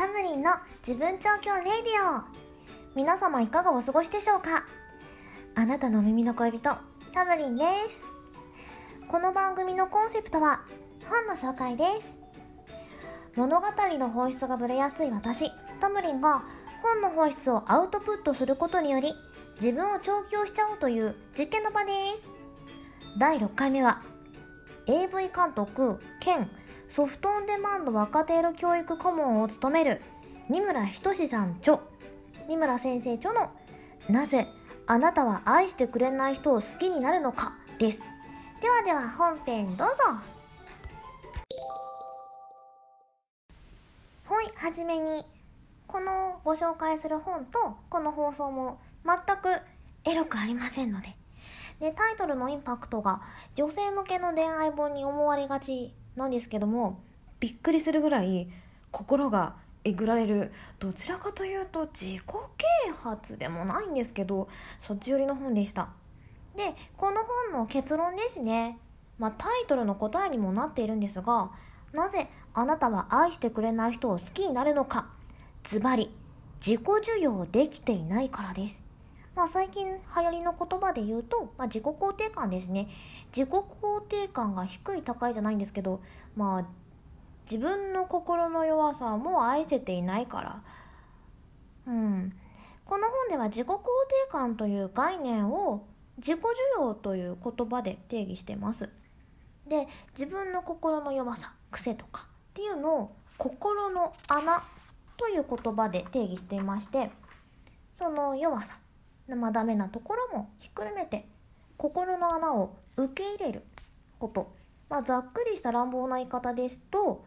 タムリンの自分調教レディオ。皆様いかがお過ごしでしょうか？あなたの耳の恋人タムリンです。この番組のコンセプトは本の紹介です。物語の本質がぶれやすい私タムリンが本の本質をアウトプットすることにより自分を調教しちゃおうという実験の場です。第6回目は AV 監督兼ソフトオンデマンド若手エロ教育顧問を務める二村仁さん著。二村先生著のなぜあなたは愛してくれない人を好きになるのかです。ではでは本編どうぞ。はいはじめにこのご紹介する本とこの放送も全くエロくありませんので。でタイトルのインパクトが女性向けの恋愛本に思われがちなんですけどもびっくりするぐらい心がえぐられる。どちらかというと自己啓発でもないんですけどそっち寄りの本でした。でこの本の結論ですね。まあタイトルの答えにもなっているんですがなぜあなたは愛してくれない人を好きになるのか。ズバリ自己授与できていないからです。まあ、最近流行りの言葉で言うと、まあ、自己肯定感ですね。自己肯定感が低い高いじゃないんですけどまあ自分の心の弱さも愛せていないから。うん。この本では自己肯定感という概念を自己需要という言葉で定義してます。で自分の心の弱さ癖とかっていうのを心の穴という言葉で定義していましてその弱さまあ、ダメなところもひっくるめて心の穴を受け入れること、まあ、ざっくりした乱暴な言い方ですと、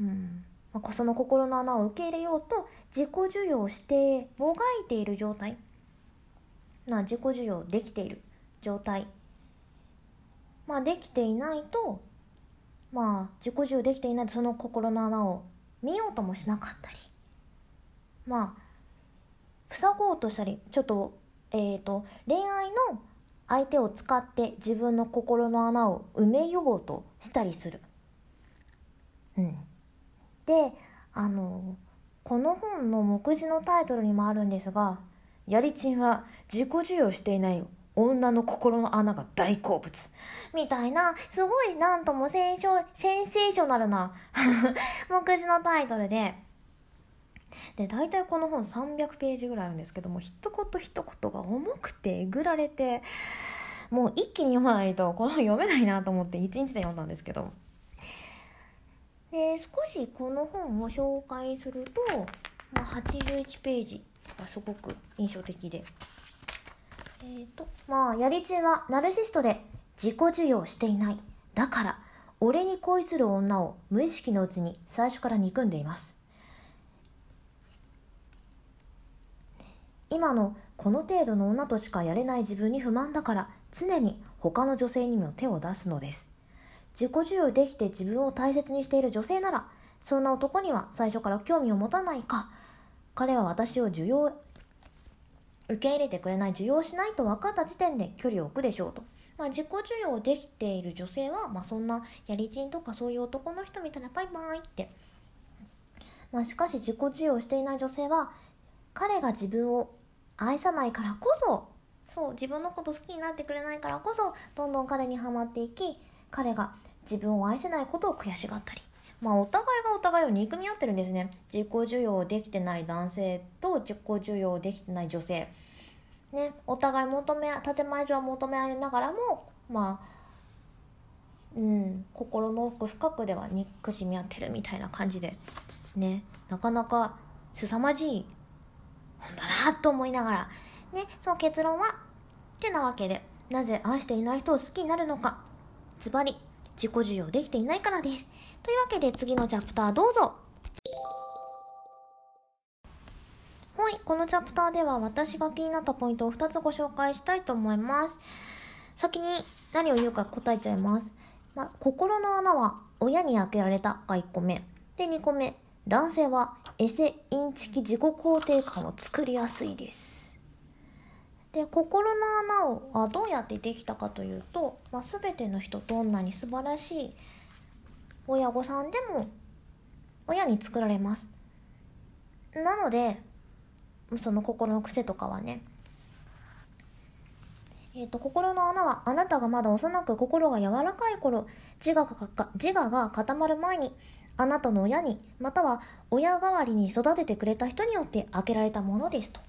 うんまあ、その心の穴を受け入れようと自己授与してもがいている状態。な自己授与できている状態。まあできていないとまあ自己授与できていないとその心の穴を見ようともしなかったり。まあ塞ごうとしたりちょっと,、えーと、恋愛の相手を使って自分の心の穴を埋めようとしたりする。うん、であのこの本の目次のタイトルにもあるんですが「やりちんは自己授与していない女の心の穴が大好物」みたいなすごいなんともセンセーショナルな 目次のタイトルで。で大体この本300ページぐらいあるんですけども一言一言が重くてえぐられてもう一気に読まないとこの本読めないなと思って1日で読んだんですけど。で少しこの本を紹介すると、まあ、81ページがすごく印象的で。えっ、ー、とまあやりちんはナルシストで自己授与していない。だから俺に恋する女を無意識のうちに最初から憎んでいます。今のこの程度の女としかやれない自分に不満だから常に他の女性にも手を出すのです。自己授与できて自分を大切にしている女性ならそんな男には最初から興味を持たないか。彼は私を受容受け入れてくれない受容しないと分かった時点で距離を置くでしょうと、まあ、自己授与できている女性は、まあ、そんなやりちんとかそういう男の人見たらバイバイって、まあ、しかし自己授与していない女性は彼が自分を愛さないからこそ。そう自分のこと好きになってくれないからこそどんどん彼にはまっていき彼が自分を愛せないことを悔しがったり。まあお互いがお互いを憎み合ってるんですね。自己授与できてない男性と自己授与できてない女性。ねお互い求め建前上は求め合いながらもまあうん心の奥深くでは憎しみ合ってるみたいな感じで。ねなかなか凄まじい本だなと思いながら。ねその結論はってなわけでなぜ愛していない人を好きになるのか。ズバリ自己授与できていないからです。というわけで次のチャプターどうぞ。はいこのチャプターでは私が気になったポイントを2つご紹介したいと思います。先に何を言うか答えちゃいます。ま心の穴は親に開けられた。が1個目。で2個目。男性はエセインチキ自己肯定感を作りやすいです。で心の穴をはどうやってできたかというと、まあ、全ての人どんなに素晴らしい親御さんでも親に作られます。なのでその心の癖とかはねえーと、心の穴はあなたがまだ幼く心が柔らかい頃自我が自我が固まる前にあなたの親にまたは親代わりに育ててくれた人によって開けられたものですと。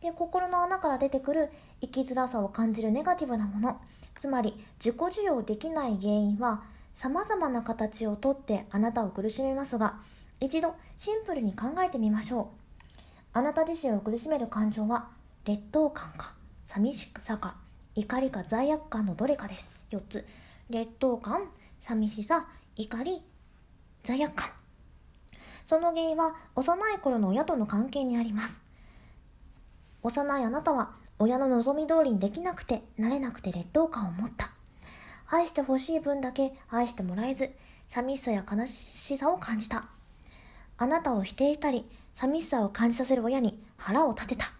で心の穴から出てくる生きづらさを感じるネガティブなもの。つまり自己受容できない原因はさまざまな形をとってあなたを苦しめますが一度シンプルに考えてみましょう。あなた自身を苦しめる感情は劣等感か寂しさか怒りか罪悪感のどれかです。4つ。劣等感寂しさ怒り罪悪感。その原因は幼い頃の親との関係にあります。幼いあなたは親の望み通りにできなくてなれなくて劣等感を持った。愛してほしい分だけ愛してもらえず寂しさや悲しさを感じた。あなたを否定したり寂しさを感じさせる親に腹を立てた。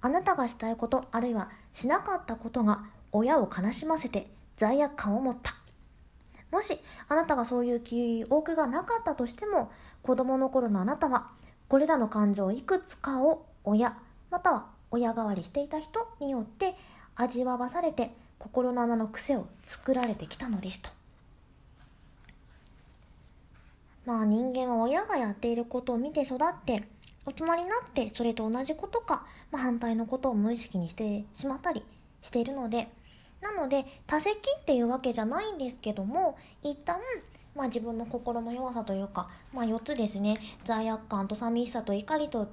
あなたがしたいことあるいはしなかったことが親を悲しませて罪悪感を持った。もしあなたがそういう記憶がなかったとしても子供の頃のあなたはこれらの感情いくつかを親または親代わりしていた人によって味わわされて心の穴の癖を作られてきたのですと。まあ人間は親がやっていることを見て育って大人になってそれと同じことか、まあ、反対のことを無意識にしてしまったりしているのでなので多席っていうわけじゃないんですけども一旦まあ、自分の心の弱さというか、まあ、4つですね。罪悪感と寂しさと怒りと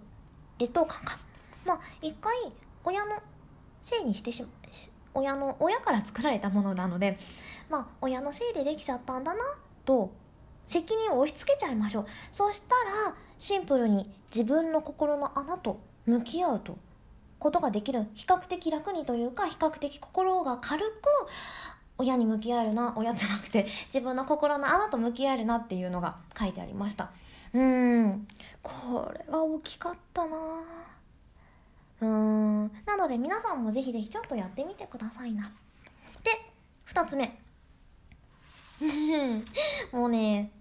劣等感かまあ一回親のせいにしてしま親の親から作られたものなのでまあ親のせいでできちゃったんだなと責任を押し付けちゃいましょう。そしたらシンプルに自分の心の穴と向き合うと。ことができる。比較的楽にというか比較的心が軽く親に向き合えるな親じゃなくて 自分の心の穴と向き合えるなっていうのが書いてありました。うん。これは大きかったな。うん。なので皆さんもぜひぜひちょっとやってみてくださいな。で2つ目。もうね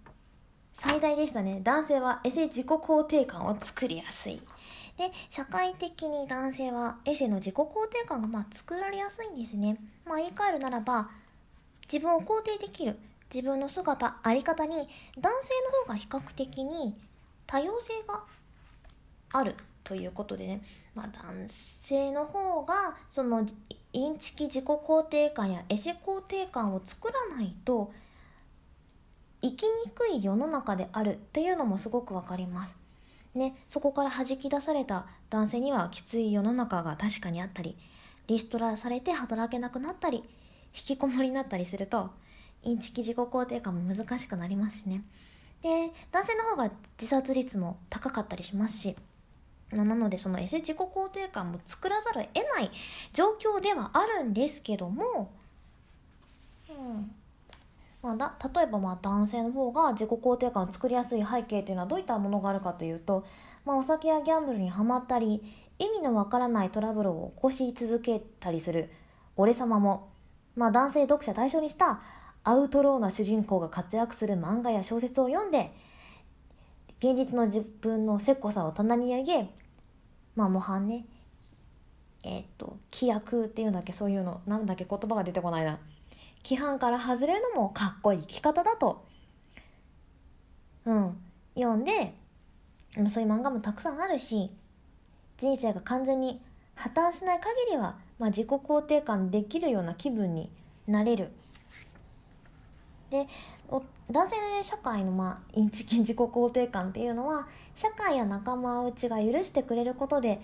最大でしたね。男性はエセ自己肯定感を作りやすい。で社会的に男性はエセの自己肯定感がまあ作られやすいんですねまあ言い換えるならば自分を肯定できる自分の姿あり方に男性の方が比較的に多様性があるということでね、まあ、男性の方がそのインチキ自己肯定感やエセ肯定感を作らないと生きにくい世の中であるっていうのもすごくわかります。ね、そこから弾き出された男性にはきつい世の中が確かにあったりリストラされて働けなくなったり引きこもりになったりするとインチキ自己肯定感も難しくなりますしね。で男性の方が自殺率も高かったりしますしなのでそのエセ自己肯定感も作らざるを得ない状況ではあるんですけども、うん。まあ、例えばまあ男性の方が自己肯定感を作りやすい背景というのはどういったものがあるかというと、まあ、お酒やギャンブルにはまったり意味のわからないトラブルを起こし続けたりする。俺様もまあ、男性読者対象にしたアウトローな主人公が活躍する漫画や小説を読んで現実の自分のせっこさを棚に上げまあ模範ねえっ、と規約っていうんだっけ？そういうのなんだっけ？言葉が出てこないな。規範から外れるのもかっこいい生き方だとうん読んでそういう漫画もたくさんあるし人生が完全に破綻しない限りはまあ、自己肯定感できるような気分になれる。で男性社会の、まあ、インチキ自己肯定感っていうのは社会や仲間内が許してくれることで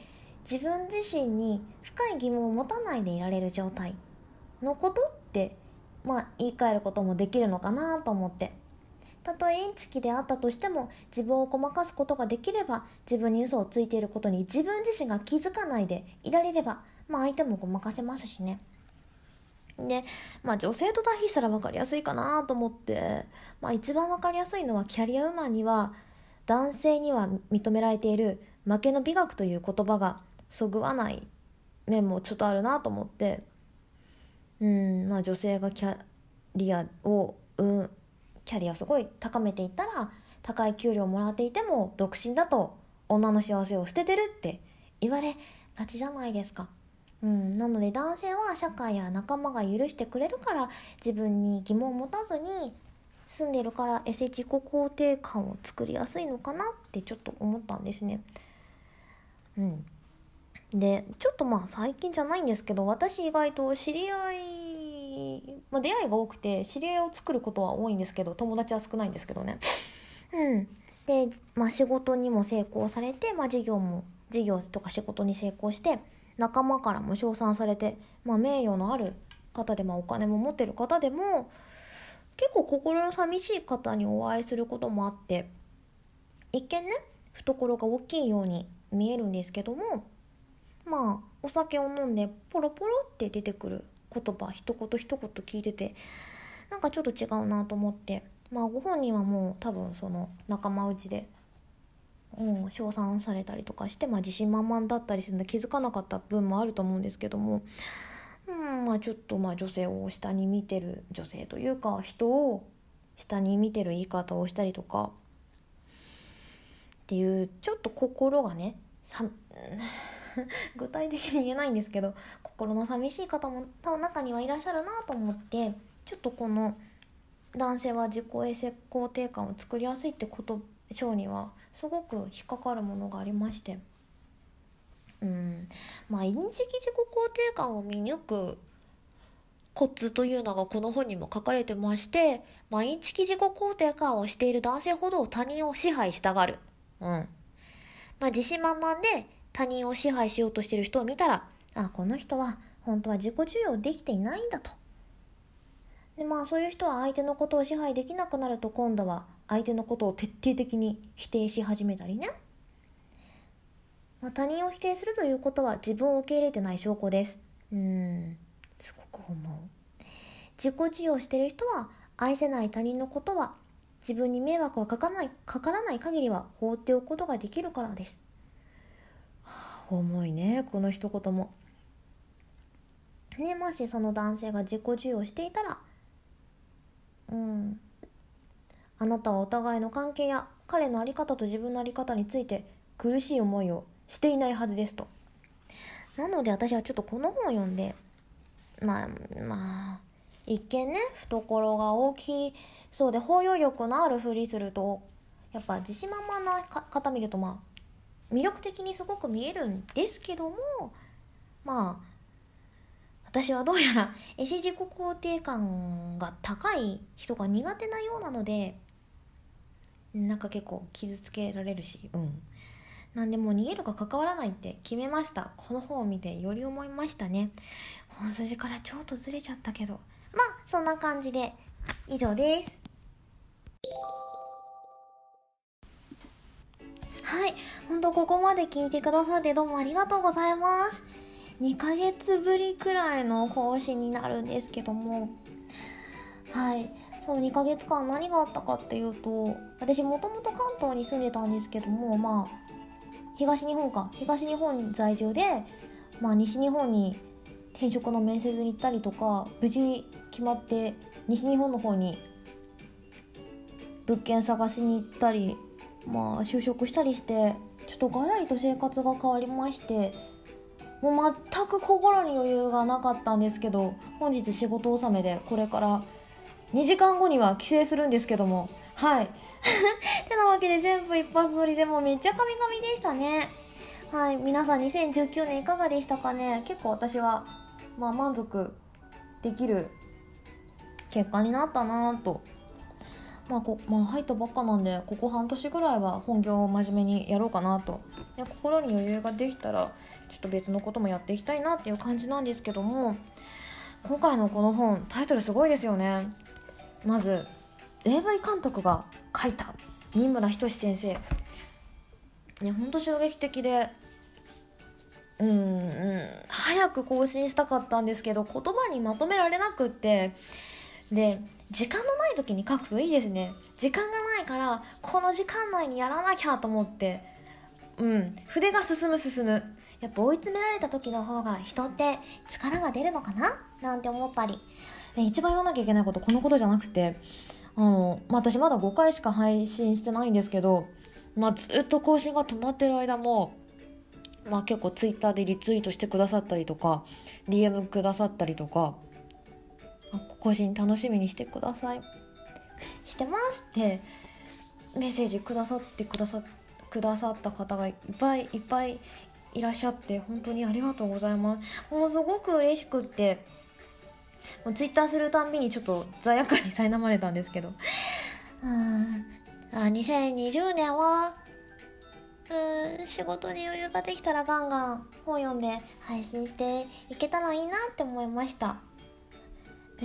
自分自身に深い疑問を持たないでいられる状態のことって、まあ、言い換えることもできるのかなと思って。たとえインチキであったとしても自分をごまかすことができれば自分に嘘をついていることに自分自身が気づかないでいられればまあ相手もごまかせますしね。で、まあ女性と対比したら分かりやすいかなと思って、まあ一番分かりやすいのはキャリアウーマンには男性には認められている負けの美学という言葉がそぐわない面もちょっとあるなと思って、うん、まあ女性がキャリアを、うん、キャリアすごい高めていったら高い給料をもらっていても独身だと女の幸せを捨ててるって言われがちじゃないですか。うん、なので男性は社会や仲間が許してくれるから自分に疑問を持たずに住んでるからエセ自己肯定感を作りやすいのかなってちょっと思ったんですね。うん、でちょっとまあ最近じゃないんですけど私意外と知り合い、まあ、出会いが多くて知り合いを作ることは多いんですけど友達は少ないんですけどね。うん、で、まあ、仕事にも成功されて、まあ、事業も事業とか仕事に成功して仲間からも称賛されて、まあ、名誉のある方で、まあ、お金も持ってる方でも結構心の寂しい方にお会いすることもあって一見ね懐が大きいように見えるんですけどもまあお酒を飲んでポロポロって出てくる言葉一言一言聞いててなんかちょっと違うなと思って。まあご本人はもう多分その仲間内でうん、称賛されたりとかして、まあ、自信満々だったりするので気づかなかった分もあると思うんですけども、うんまあ、ちょっとまあ女性を下に見てる女性というか人を下に見てる言い方をしたりとかっていうちょっと心がねさ 具体的に言えないんですけど心の寂しい方も多分中にはいらっしゃるなと思ってちょっとこの男性は自己衛生肯定感を作りやすいってこと章にはすごく引っかかるものがありましてうんまあインチキ自己肯定感を見抜くコツというのがこの本にも書かれてまして、まあ、インチキ自己肯定感をしている男性ほど他人を支配したがる。うん。まあ、自信満々で他人を支配しようとしている人を見たら、あ、この人は本当は自己需要できていないんだと。で、まあそういう人は相手のことを支配できなくなると今度は相手のことを徹底的に否定し始めたりね、まあ、他人を否定するということは自分を受け入れてない証拠です。うん。すごく思う。自己授与してる人は愛せない他人のことは自分に迷惑がかかないかからない限りは放っておくことができるからです、重いねこの一言もねもしその男性が自己授与していたらうんあなたはお互いの関係や彼の在り方と自分の在り方について苦しい思いをしていないはずですと。なので私はちょっとこの本を読んで、まあ、まあ、一見ね、懐が大きいそうで包容力のあるふりすると、やっぱ自信満々な方見るとまあ、魅力的にすごく見えるんですけども、まあ、私はどうやらエセ自己肯定感が高い人が苦手なようなのでなんか結構傷つけられるしうん。なんでもう逃げるか関わらないって決めました。この本を見てより思いましたね。本筋からちょっとずれちゃったけど。まあそんな感じで以上です。はい。ほんとここまで聞いてくださってどうもありがとうございます。2ヶ月ぶりくらいの更新になるんですけども。はい。そう2ヶ月間何があったかっていうと私もともと関東に住んでたんですけどもまあ東日本か。東日本在住で、まあ、西日本に転職の面接に行ったりとか無事決まって西日本の方に物件探しに行ったりまあ就職したりしてちょっとがらりと生活が変わりましてもう全く心に余裕がなかったんですけど本日仕事納めでこれから2時間後には帰省するんですけどもはい。てなわけで全部一発撮りでもめっちゃ神々でしたね。はい。皆さん2019年いかがでしたかね？結構私はまあ満足できる結果になったなとまあこ、まあ、入ったばっかなんでここ半年ぐらいは本業を真面目にやろうかなと。で心に余裕ができたらちょっと別のこともやっていきたいなっていう感じなんですけども今回のこの本タイトルすごいですよね。まず AV 監督が書いた三村仁先生。ねほんと衝撃的でうんうん早く更新したかったんですけど言葉にまとめられなくって。で時間のない時に書くといいですね。時間がないからこの時間内にやらなきゃと思って。うん。筆が進む進む。やっぱ追い詰められた時の方が人って力が出るのかな？なんて思ったり。一番言わなきゃいけないことこのことじゃなくて。あの、まあ、私まだ5回しか配信してないんですけど、まあ、ずっと更新が止まってる間も、まあ、結構ツイッターでリツイートしてくださったりとか DM くださったりとか更新楽しみにしてください。してますってメッセージくださってくださくださった方がいっぱいいっぱいいらっしゃって本当にありがとうございます。もうすごく嬉しくってもうツイッターするたんびにちょっと罪悪感に苛まれたんですけど。うん。あ2020年はうん仕事に余裕ができたらガンガン本読んで配信していけたらいいなって思いました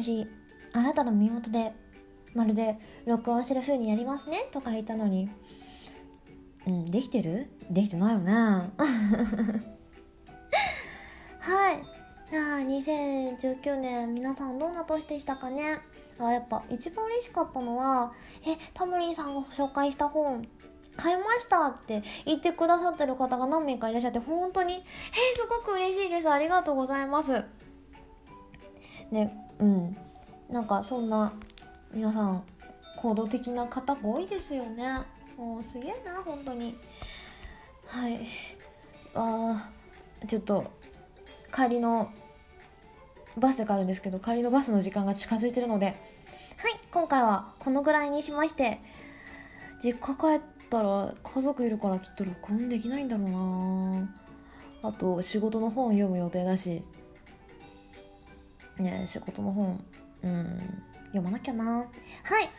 私あなたの身元でまるで録音してる風にやりますねとか言ったのに。うんできてる？できてないよね。はい。じゃあ2019年皆さんどんな年でしたかね？あやっぱ一番嬉しかったのはえタムリンさんが紹介した本買いましたって言ってくださってる方が何名かいらっしゃって本当にえ、すごく嬉しいです。ありがとうございます。ねうん。なんかそんな皆さん行動的な方が多いですよね。もうすげえな本当に。はい。あーちょっと帰りのバスで帰るんですけど帰りのバスの時間が近づいてるので。はい今回はこのぐらいにしまして。実家帰ったら家族いるからきっと録音できないんだろうな。あと仕事の本読む予定だし。ね仕事の本うん。読まなきゃな。はい。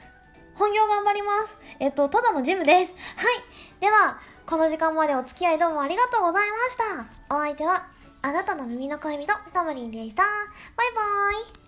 本業頑張ります。えっとただのジムです。はい。ではこの時間までお付き合いどうもありがとうございました。お相手はあなたの耳の恋人タムリンでした。バイバーイ。